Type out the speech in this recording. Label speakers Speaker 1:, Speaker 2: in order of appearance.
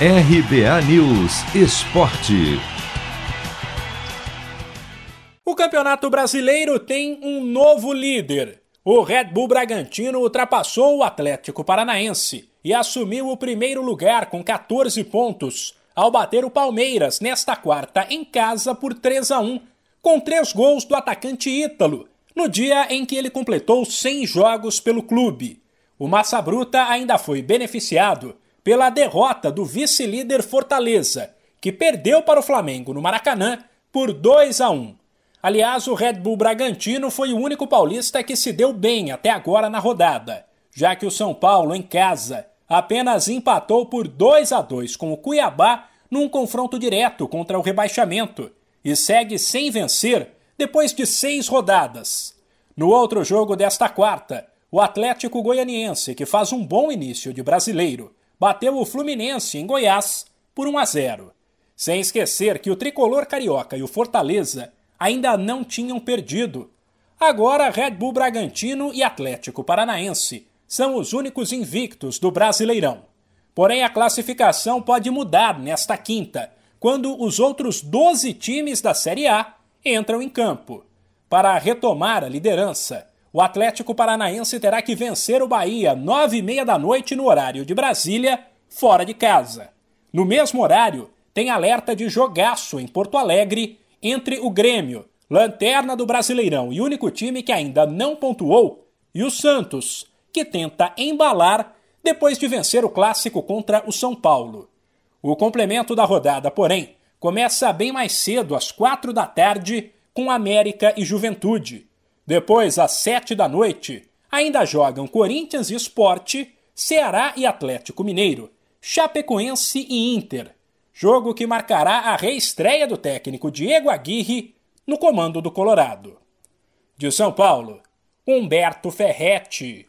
Speaker 1: RBA News Esporte.
Speaker 2: O Campeonato Brasileiro tem um novo líder. O Red Bull Bragantino ultrapassou o Atlético Paranaense e assumiu o primeiro lugar com 14 pontos, ao bater o Palmeiras nesta quarta em casa por 3 a 1, com três gols do atacante Ítalo, no dia em que ele completou 100 jogos pelo clube. O Massa Bruta ainda foi beneficiado pela derrota do vice-líder Fortaleza, que perdeu para o Flamengo no Maracanã por 2 a 1. Aliás, o Red Bull Bragantino foi o único paulista que se deu bem até agora na rodada, já que o São Paulo, em casa, apenas empatou por 2 a 2 com o Cuiabá num confronto direto contra o rebaixamento e segue sem vencer depois de seis rodadas. No outro jogo desta quarta, o Atlético Goianiense, que faz um bom início de brasileiro, bateu o Fluminense em Goiás por 1 a 0. Sem esquecer que o tricolor carioca e o Fortaleza ainda não tinham perdido. Agora, Red Bull Bragantino e Atlético Paranaense são os únicos invictos do Brasileirão. Porém, a classificação pode mudar nesta quinta, quando os outros 12 times da Série A entram em campo. Para retomar a liderança, o Atlético Paranaense terá que vencer o Bahia nove e meia da noite no horário de Brasília, fora de casa. No mesmo horário, tem alerta de jogaço em Porto Alegre entre o Grêmio, lanterna do Brasileirão e único time que ainda não pontuou, e o Santos, que tenta embalar depois de vencer o clássico contra o São Paulo. O complemento da rodada, porém, começa bem mais cedo, às quatro da tarde, com América e Juventude. Depois, às sete da noite, ainda jogam Corinthians e Esporte, Ceará e Atlético Mineiro, Chapecoense e Inter, jogo que marcará a reestreia do técnico Diego Aguirre no comando do Colorado. De São Paulo, Humberto Ferretti.